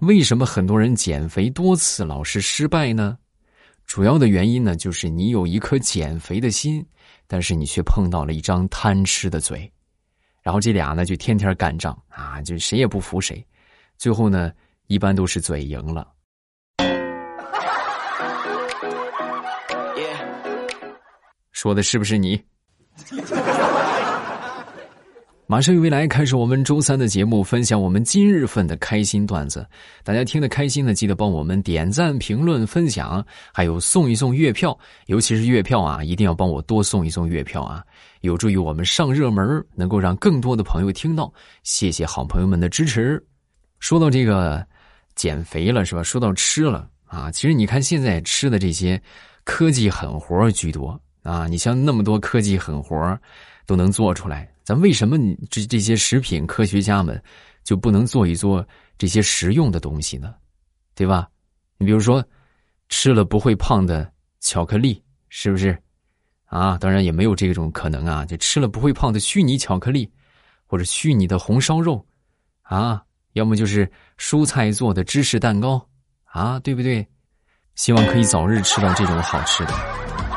为什么很多人减肥多次老是失败呢？主要的原因呢，就是你有一颗减肥的心，但是你却碰到了一张贪吃的嘴，然后这俩呢就天天干仗啊，就谁也不服谁，最后呢一般都是嘴赢了。说的是不是你？马上与未来开始我们周三的节目，分享我们今日份的开心段子。大家听得开心的，记得帮我们点赞、评论、分享，还有送一送月票，尤其是月票啊，一定要帮我多送一送月票啊，有助于我们上热门，能够让更多的朋友听到。谢谢好朋友们的支持。说到这个减肥了是吧？说到吃了啊，其实你看现在吃的这些科技狠活居多啊，你像那么多科技狠活都能做出来。咱为什么你这这些食品科学家们就不能做一做这些实用的东西呢？对吧？你比如说吃了不会胖的巧克力，是不是？啊，当然也没有这种可能啊！就吃了不会胖的虚拟巧克力，或者虚拟的红烧肉，啊，要么就是蔬菜做的芝士蛋糕，啊，对不对？希望可以早日吃到这种好吃的。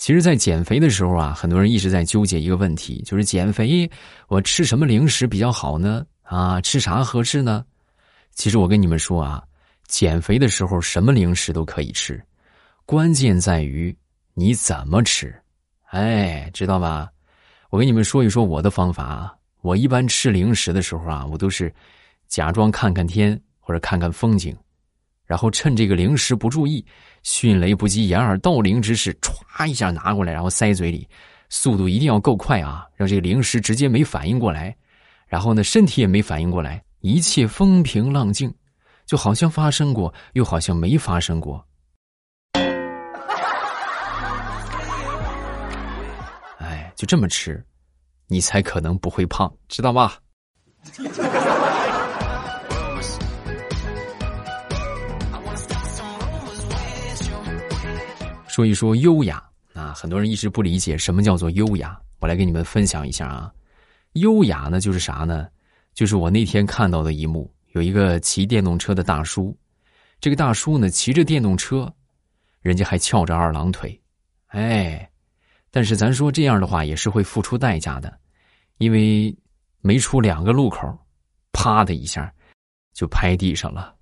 其实，在减肥的时候啊，很多人一直在纠结一个问题，就是减肥我吃什么零食比较好呢？啊，吃啥合适呢？其实我跟你们说啊，减肥的时候什么零食都可以吃，关键在于你怎么吃。哎，知道吧？我跟你们说一说我的方法啊。我一般吃零食的时候啊，我都是假装看看天或者看看风景。然后趁这个零食不注意，迅雷不及掩耳盗铃之势，歘一下拿过来，然后塞嘴里，速度一定要够快啊，让这个零食直接没反应过来，然后呢，身体也没反应过来，一切风平浪静，就好像发生过，又好像没发生过。哎，就这么吃，你才可能不会胖，知道吧？说一说优雅啊，很多人一直不理解什么叫做优雅，我来给你们分享一下啊。优雅呢，就是啥呢？就是我那天看到的一幕，有一个骑电动车的大叔，这个大叔呢骑着电动车，人家还翘着二郎腿，哎，但是咱说这样的话也是会付出代价的，因为没出两个路口，啪的一下就拍地上了。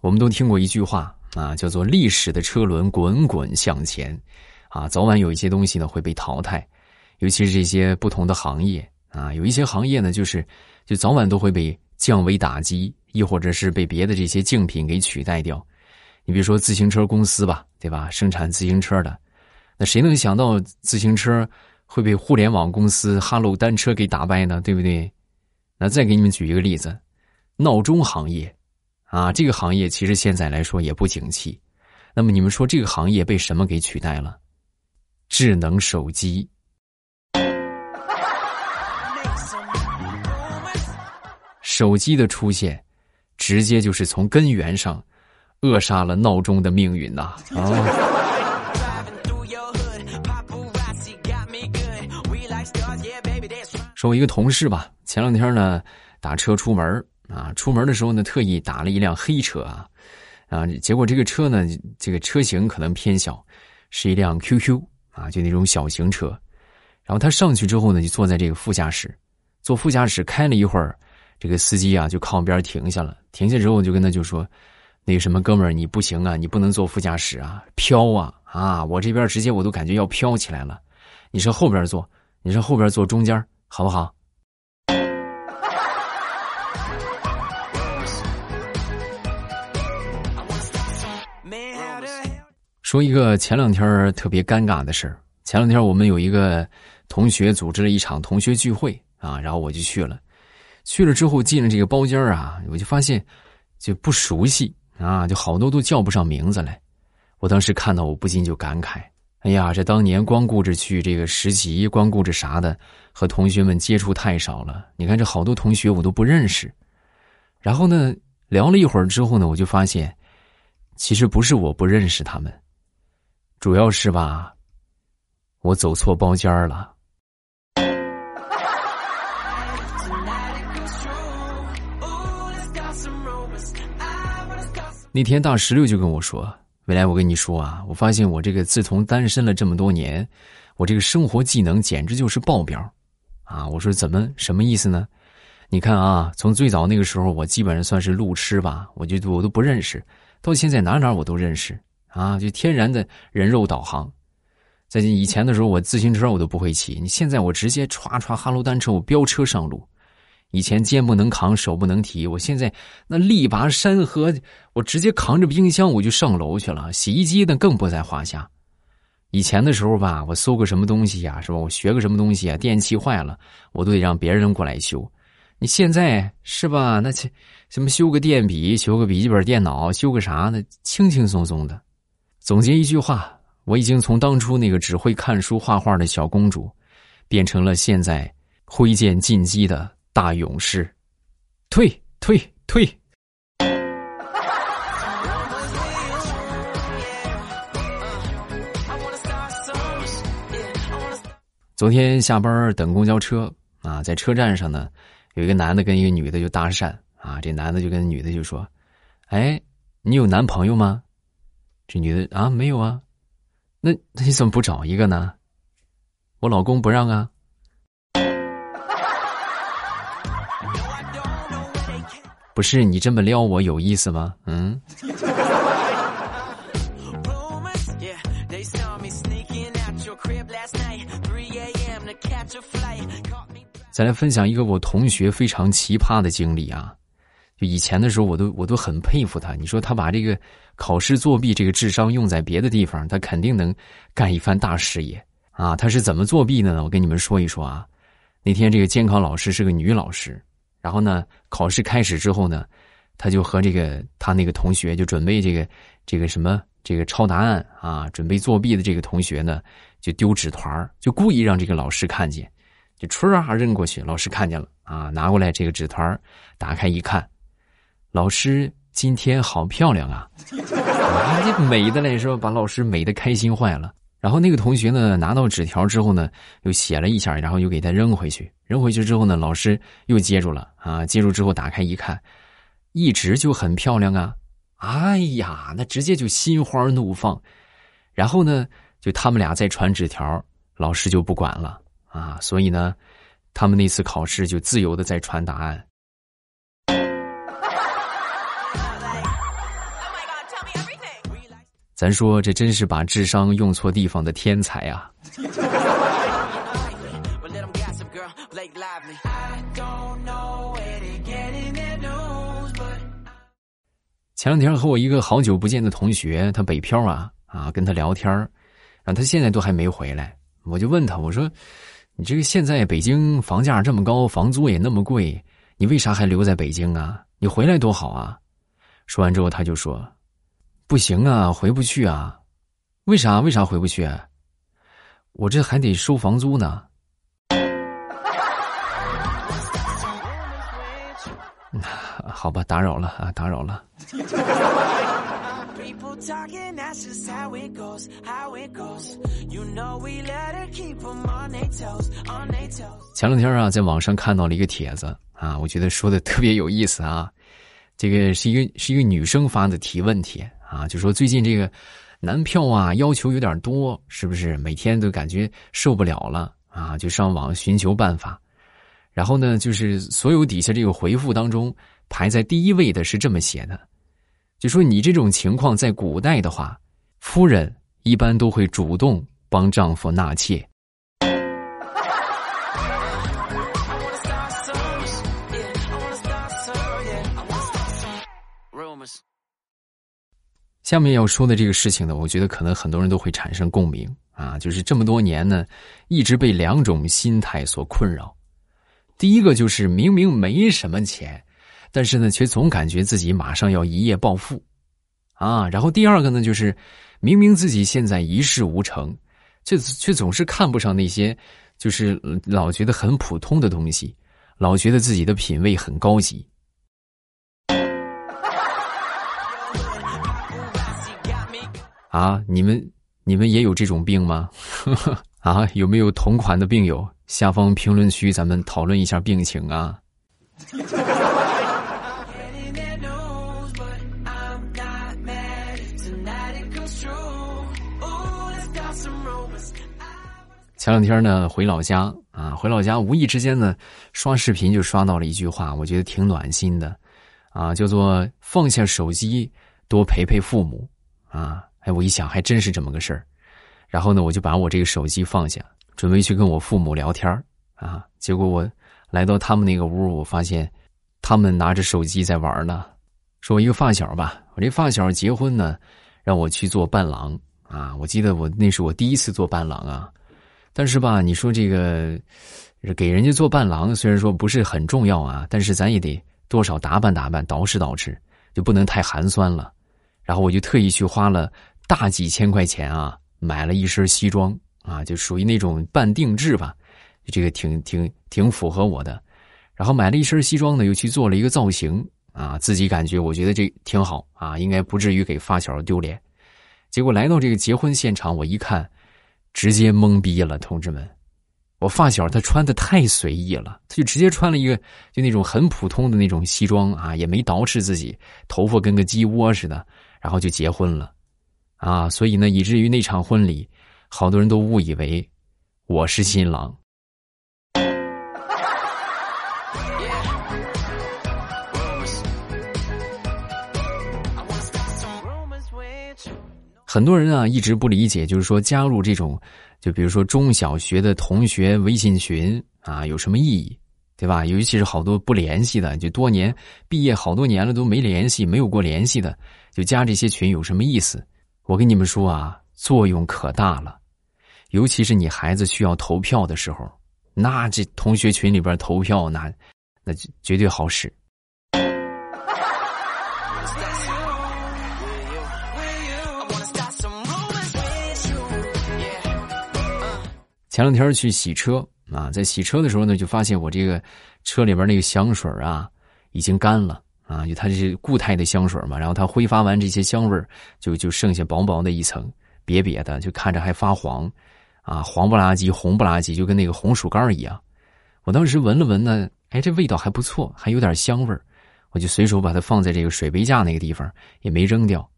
我们都听过一句话啊，叫做“历史的车轮滚滚向前”，啊，早晚有一些东西呢会被淘汰，尤其是这些不同的行业啊，有一些行业呢就是就早晚都会被降维打击，亦或者是被别的这些竞品给取代掉。你比如说自行车公司吧，对吧？生产自行车的，那谁能想到自行车会被互联网公司哈喽单车给打败呢？对不对？那再给你们举一个例子，闹钟行业。啊，这个行业其实现在来说也不景气。那么你们说这个行业被什么给取代了？智能手机。手机的出现，直接就是从根源上扼杀了闹钟的命运呐！啊。说我一个同事吧，前两天呢打车出门。啊，出门的时候呢，特意打了一辆黑车啊，啊，结果这个车呢，这个车型可能偏小，是一辆 QQ 啊，就那种小型车。然后他上去之后呢，就坐在这个副驾驶，坐副驾驶开了一会儿，这个司机啊就靠边停下了。停下之后，我就跟他就说：“那个什么哥们儿，你不行啊，你不能坐副驾驶啊，飘啊啊！我这边直接我都感觉要飘起来了，你上后边坐，你上后边坐中间，好不好？”说一个前两天特别尴尬的事儿。前两天我们有一个同学组织了一场同学聚会啊，然后我就去了。去了之后进了这个包间啊，我就发现就不熟悉啊，就好多都叫不上名字来。我当时看到我不禁就感慨：哎呀，这当年光顾着去这个实习，光顾着啥的，和同学们接触太少了。你看这好多同学我都不认识然后呢，聊了一会儿之后呢，我就发现，其实不是我不认识他们，主要是吧，我走错包间了。那天大石榴就跟我说：“未来，我跟你说啊，我发现我这个自从单身了这么多年，我这个生活技能简直就是爆表，啊！”我说：“怎么什么意思呢？你看啊，从最早那个时候，我基本上算是路痴吧，我就我都不认识，到现在哪哪我都认识啊，就天然的人肉导航。在以前的时候，我自行车我都不会骑，你现在我直接歘歘哈喽单车，我飙车上路。”以前肩不能扛，手不能提，我现在那力拔山河，我直接扛着冰箱我就上楼去了。洗衣机那更不在话下。以前的时候吧，我搜个什么东西呀，是吧？我学个什么东西啊，电器坏了，我都得让别人过来修。你现在是吧？那什么修个电笔，修个笔记本电脑，修个啥呢？轻轻松松的。总结一句话，我已经从当初那个只会看书画画的小公主，变成了现在挥剑进击的。大勇士，退退退！昨天下班等公交车啊，在车站上呢，有一个男的跟一个女的就搭讪啊，这男的就跟女的就说：“哎，你有男朋友吗？”这女的啊，没有啊，那那你怎么不找一个呢？我老公不让啊。不是你这么撩我有意思吗？嗯。再来分享一个我同学非常奇葩的经历啊！就以前的时候，我都我都很佩服他。你说他把这个考试作弊这个智商用在别的地方，他肯定能干一番大事业啊！他是怎么作弊的呢？我跟你们说一说啊。那天这个监考老师是个女老师。然后呢，考试开始之后呢，他就和这个他那个同学就准备这个这个什么这个抄答案啊，准备作弊的这个同学呢，就丢纸团就故意让这个老师看见，就唰扔过去，老师看见了啊，拿过来这个纸团打开一看，老师今天好漂亮啊，啊这美的嘞，是吧把老师美的开心坏了。然后那个同学呢，拿到纸条之后呢，又写了一下，然后又给他扔回去。扔回去之后呢，老师又接住了啊，接住之后打开一看，一直就很漂亮啊！哎呀，那直接就心花怒放。然后呢，就他们俩在传纸条，老师就不管了啊。所以呢，他们那次考试就自由的在传答案。咱说这真是把智商用错地方的天才啊！前两天和我一个好久不见的同学，他北漂啊啊，跟他聊天儿，他现在都还没回来。我就问他，我说：“你这个现在北京房价这么高，房租也那么贵，你为啥还留在北京啊？你回来多好啊！”说完之后，他就说。不行啊，回不去啊！为啥？为啥回不去？我这还得收房租呢。好吧，打扰了啊，打扰了。前两天啊，在网上看到了一个帖子啊，我觉得说的特别有意思啊。这个是一个是一个女生发的提问帖。啊，就说最近这个男票啊要求有点多，是不是每天都感觉受不了了啊？就上网寻求办法，然后呢，就是所有底下这个回复当中排在第一位的是这么写的，就说你这种情况在古代的话，夫人一般都会主动帮丈夫纳妾。下面要说的这个事情呢，我觉得可能很多人都会产生共鸣啊，就是这么多年呢，一直被两种心态所困扰。第一个就是明明没什么钱，但是呢，却总感觉自己马上要一夜暴富，啊，然后第二个呢，就是明明自己现在一事无成，却却总是看不上那些，就是老觉得很普通的东西，老觉得自己的品味很高级。啊，你们你们也有这种病吗？啊，有没有同款的病友？下方评论区咱们讨论一下病情啊。前两天呢，回老家啊，回老家无意之间呢，刷视频就刷到了一句话，我觉得挺暖心的，啊，叫做放下手机，多陪陪父母啊。哎，我一想还真是这么个事儿，然后呢，我就把我这个手机放下，准备去跟我父母聊天啊。结果我来到他们那个屋，我发现他们拿着手机在玩呢。说我一个发小吧，我这发小结婚呢，让我去做伴郎啊。我记得我那是我第一次做伴郎啊。但是吧，你说这个给人家做伴郎，虽然说不是很重要啊，但是咱也得多少打扮打扮，捯饬捯饬，就不能太寒酸了。然后我就特意去花了大几千块钱啊，买了一身西装啊，就属于那种半定制吧，这个挺挺挺符合我的。然后买了一身西装呢，又去做了一个造型啊，自己感觉我觉得这挺好啊，应该不至于给发小丢脸。结果来到这个结婚现场，我一看。直接懵逼了，同志们！我发小他穿的太随意了，他就直接穿了一个就那种很普通的那种西装啊，也没捯饬自己，头发跟个鸡窝似的，然后就结婚了，啊！所以呢，以至于那场婚礼，好多人都误以为我是新郎。很多人啊，一直不理解，就是说加入这种，就比如说中小学的同学微信群啊，有什么意义，对吧？尤其是好多不联系的，就多年毕业好多年了都没联系，没有过联系的，就加这些群有什么意思？我跟你们说啊，作用可大了，尤其是你孩子需要投票的时候，那这同学群里边投票，那那绝对好使。前两天去洗车啊，在洗车的时候呢，就发现我这个车里边那个香水啊已经干了啊，就它这是固态的香水嘛，然后它挥发完这些香味儿就就剩下薄薄的一层瘪瘪的，就看着还发黄，啊，黄不拉几，红不拉几，就跟那个红薯干一样。我当时闻了闻呢，哎，这味道还不错，还有点香味儿我就随手把它放在这个水杯架那个地方，也没扔掉。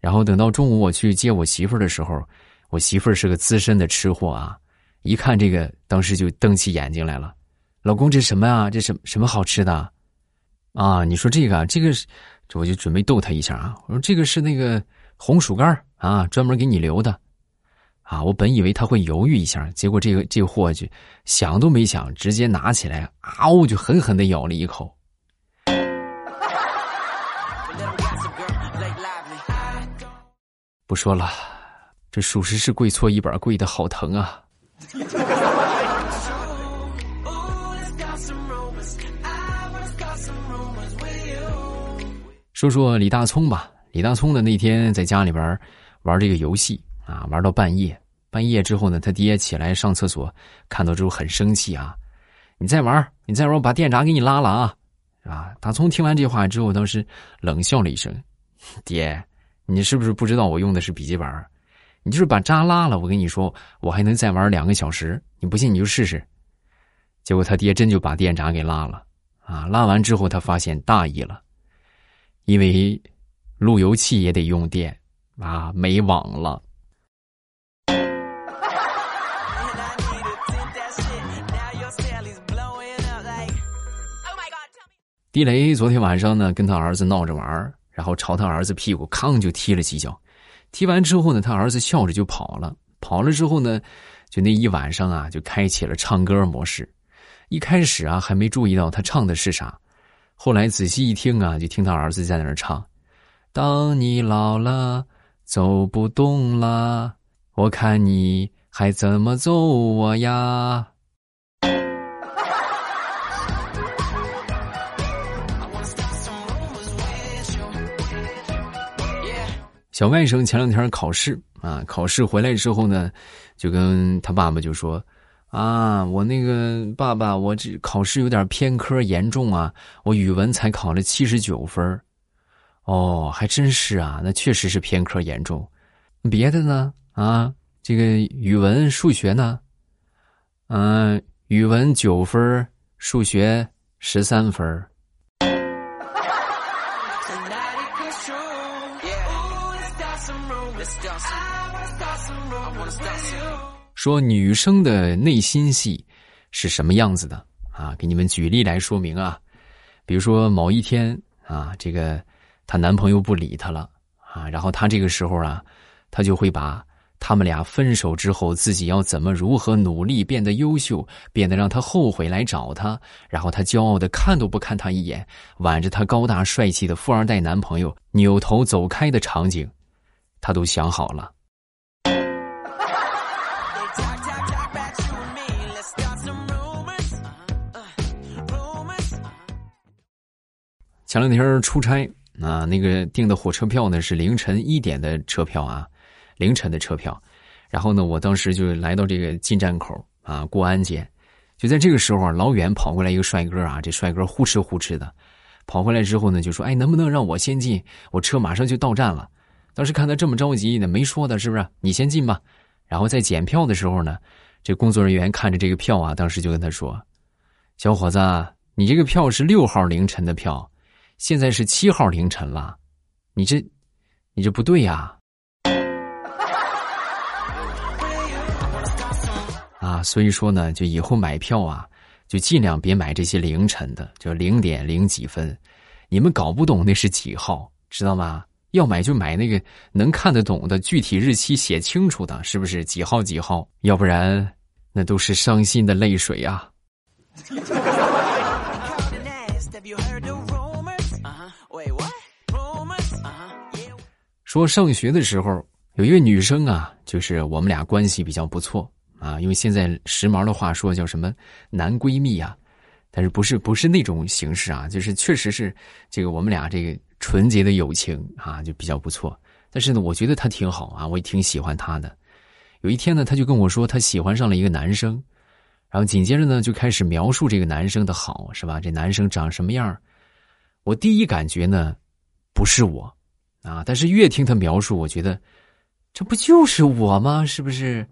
然后等到中午我去接我媳妇儿的时候，我媳妇儿是个资深的吃货啊。一看这个，当时就瞪起眼睛来了。老公，这什么啊？这什什么好吃的？啊，你说这个，这个是，这我就准备逗他一下啊。我说这个是那个红薯干啊，专门给你留的。啊，我本以为他会犹豫一下，结果这个这货就想都没想，直接拿起来，嗷，就狠狠的咬了一口。不说了，这属实是跪搓衣板，跪的好疼啊！说说李大聪吧。李大聪呢，那天在家里边玩这个游戏啊，玩到半夜。半夜之后呢，他爹起来上厕所，看到之后很生气啊！你再玩，你再玩，我把电闸给你拉了啊！啊！大聪听完这话之后，当时冷笑了一声：“爹，你是不是不知道我用的是笔记本？”你就是把渣拉了，我跟你说，我还能再玩两个小时。你不信你就试试。结果他爹真就把电闸给拉了，啊，拉完之后他发现大意了，因为路由器也得用电，啊，没网了。地雷昨天晚上呢，跟他儿子闹着玩然后朝他儿子屁股康就踢了几脚。踢完之后呢，他儿子笑着就跑了。跑了之后呢，就那一晚上啊，就开启了唱歌模式。一开始啊，还没注意到他唱的是啥，后来仔细一听啊，就听他儿子在那儿唱：“当你老了，走不动了，我看你还怎么揍我呀。”小外甥前两天考试啊，考试回来之后呢，就跟他爸爸就说：“啊，我那个爸爸，我这考试有点偏科严重啊，我语文才考了七十九分哦，还真是啊，那确实是偏科严重。别的呢？啊，这个语文、数学呢？嗯，语文九分，数学十三分。说女生的内心戏是什么样子的啊？给你们举例来说明啊。比如说某一天啊，这个她男朋友不理她了啊，然后她这个时候啊，她就会把。他们俩分手之后，自己要怎么如何努力变得优秀，变得让他后悔来找他，然后她骄傲的看都不看他一眼，挽着他高大帅气的富二代男朋友扭头走开的场景，他都想好了。前两天出差啊，那个订的火车票呢是凌晨一点的车票啊。凌晨的车票，然后呢，我当时就来到这个进站口啊，过安检。就在这个时候啊，老远跑过来一个帅哥啊，这帅哥呼哧呼哧的跑回来之后呢，就说：“哎，能不能让我先进？我车马上就到站了。”当时看他这么着急呢，没说的是不是？你先进吧。然后在检票的时候呢，这工作人员看着这个票啊，当时就跟他说：“小伙子，你这个票是六号凌晨的票，现在是七号凌晨了，你这，你这不对呀。”啊，所以说呢，就以后买票啊，就尽量别买这些凌晨的，就零点零几分，你们搞不懂那是几号，知道吗？要买就买那个能看得懂的，具体日期写清楚的，是不是几号几号？要不然那都是伤心的泪水啊。说上学的时候有一个女生啊，就是我们俩关系比较不错。啊，因为现在时髦的话说叫什么男闺蜜啊，但是不是不是那种形式啊，就是确实是这个我们俩这个纯洁的友情啊，就比较不错。但是呢，我觉得他挺好啊，我也挺喜欢他的。有一天呢，他就跟我说他喜欢上了一个男生，然后紧接着呢就开始描述这个男生的好，是吧？这男生长什么样我第一感觉呢不是我啊，但是越听他描述，我觉得这不就是我吗？是不是？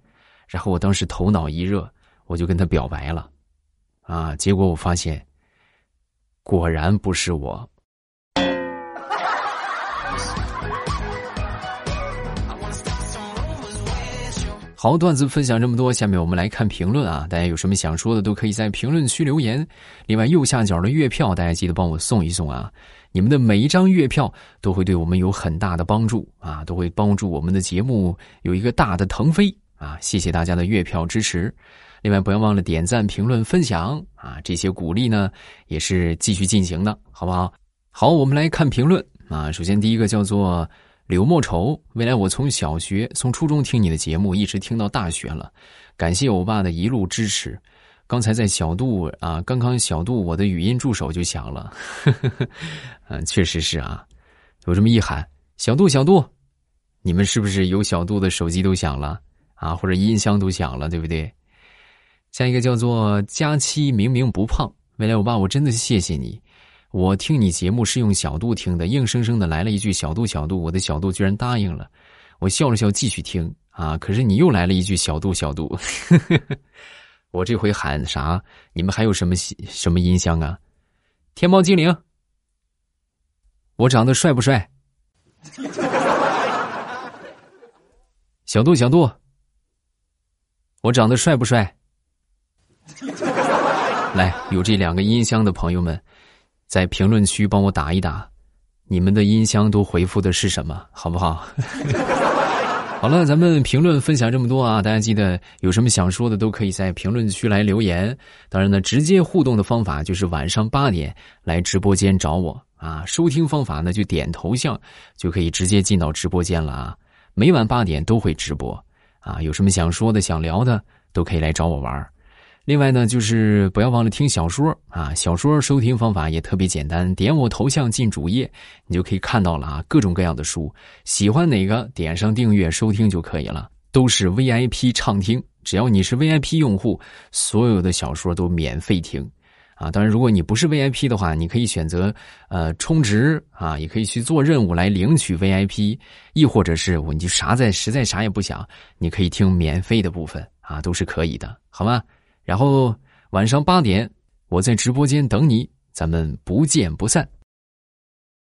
然后我当时头脑一热，我就跟他表白了，啊！结果我发现，果然不是我。好，段子分享这么多，下面我们来看评论啊！大家有什么想说的，都可以在评论区留言。另外，右下角的月票，大家记得帮我送一送啊！你们的每一张月票都会对我们有很大的帮助啊，都会帮助我们的节目有一个大的腾飞。啊，谢谢大家的月票支持，另外不要忘了点赞、评论、分享啊，这些鼓励呢也是继续进行的，好不好？好，我们来看评论啊。首先第一个叫做柳莫愁，未来我从小学、从初中听你的节目，一直听到大学了，感谢欧巴的一路支持。刚才在小度啊，刚刚小度我的语音助手就响了，嗯，确实是啊，有这么一喊，小度小度，你们是不是有小度的手机都响了？啊，或者音箱都响了，对不对？下一个叫做佳期明明不胖，未来我爸，我真的谢谢你。我听你节目是用小度听的，硬生生的来了一句小度小度，我的小度居然答应了。我笑了笑继续听啊，可是你又来了一句小度小度。我这回喊啥？你们还有什么什么音箱啊？天猫精灵，我长得帅不帅？小度小度。我长得帅不帅？来，有这两个音箱的朋友们，在评论区帮我打一打，你们的音箱都回复的是什么，好不好？好了，咱们评论分享这么多啊，大家记得有什么想说的，都可以在评论区来留言。当然呢，直接互动的方法就是晚上八点来直播间找我啊。收听方法呢，就点头像就可以直接进到直播间了啊。每晚八点都会直播。啊，有什么想说的、想聊的，都可以来找我玩另外呢，就是不要忘了听小说啊，小说收听方法也特别简单，点我头像进主页，你就可以看到了啊，各种各样的书，喜欢哪个点上订阅收听就可以了，都是 VIP 畅听，只要你是 VIP 用户，所有的小说都免费听。啊，当然，如果你不是 VIP 的话，你可以选择呃充值啊，也可以去做任务来领取 VIP，亦或者是我你就啥在实在啥也不想，你可以听免费的部分啊，都是可以的，好吗？然后晚上八点我在直播间等你咱们不见不散。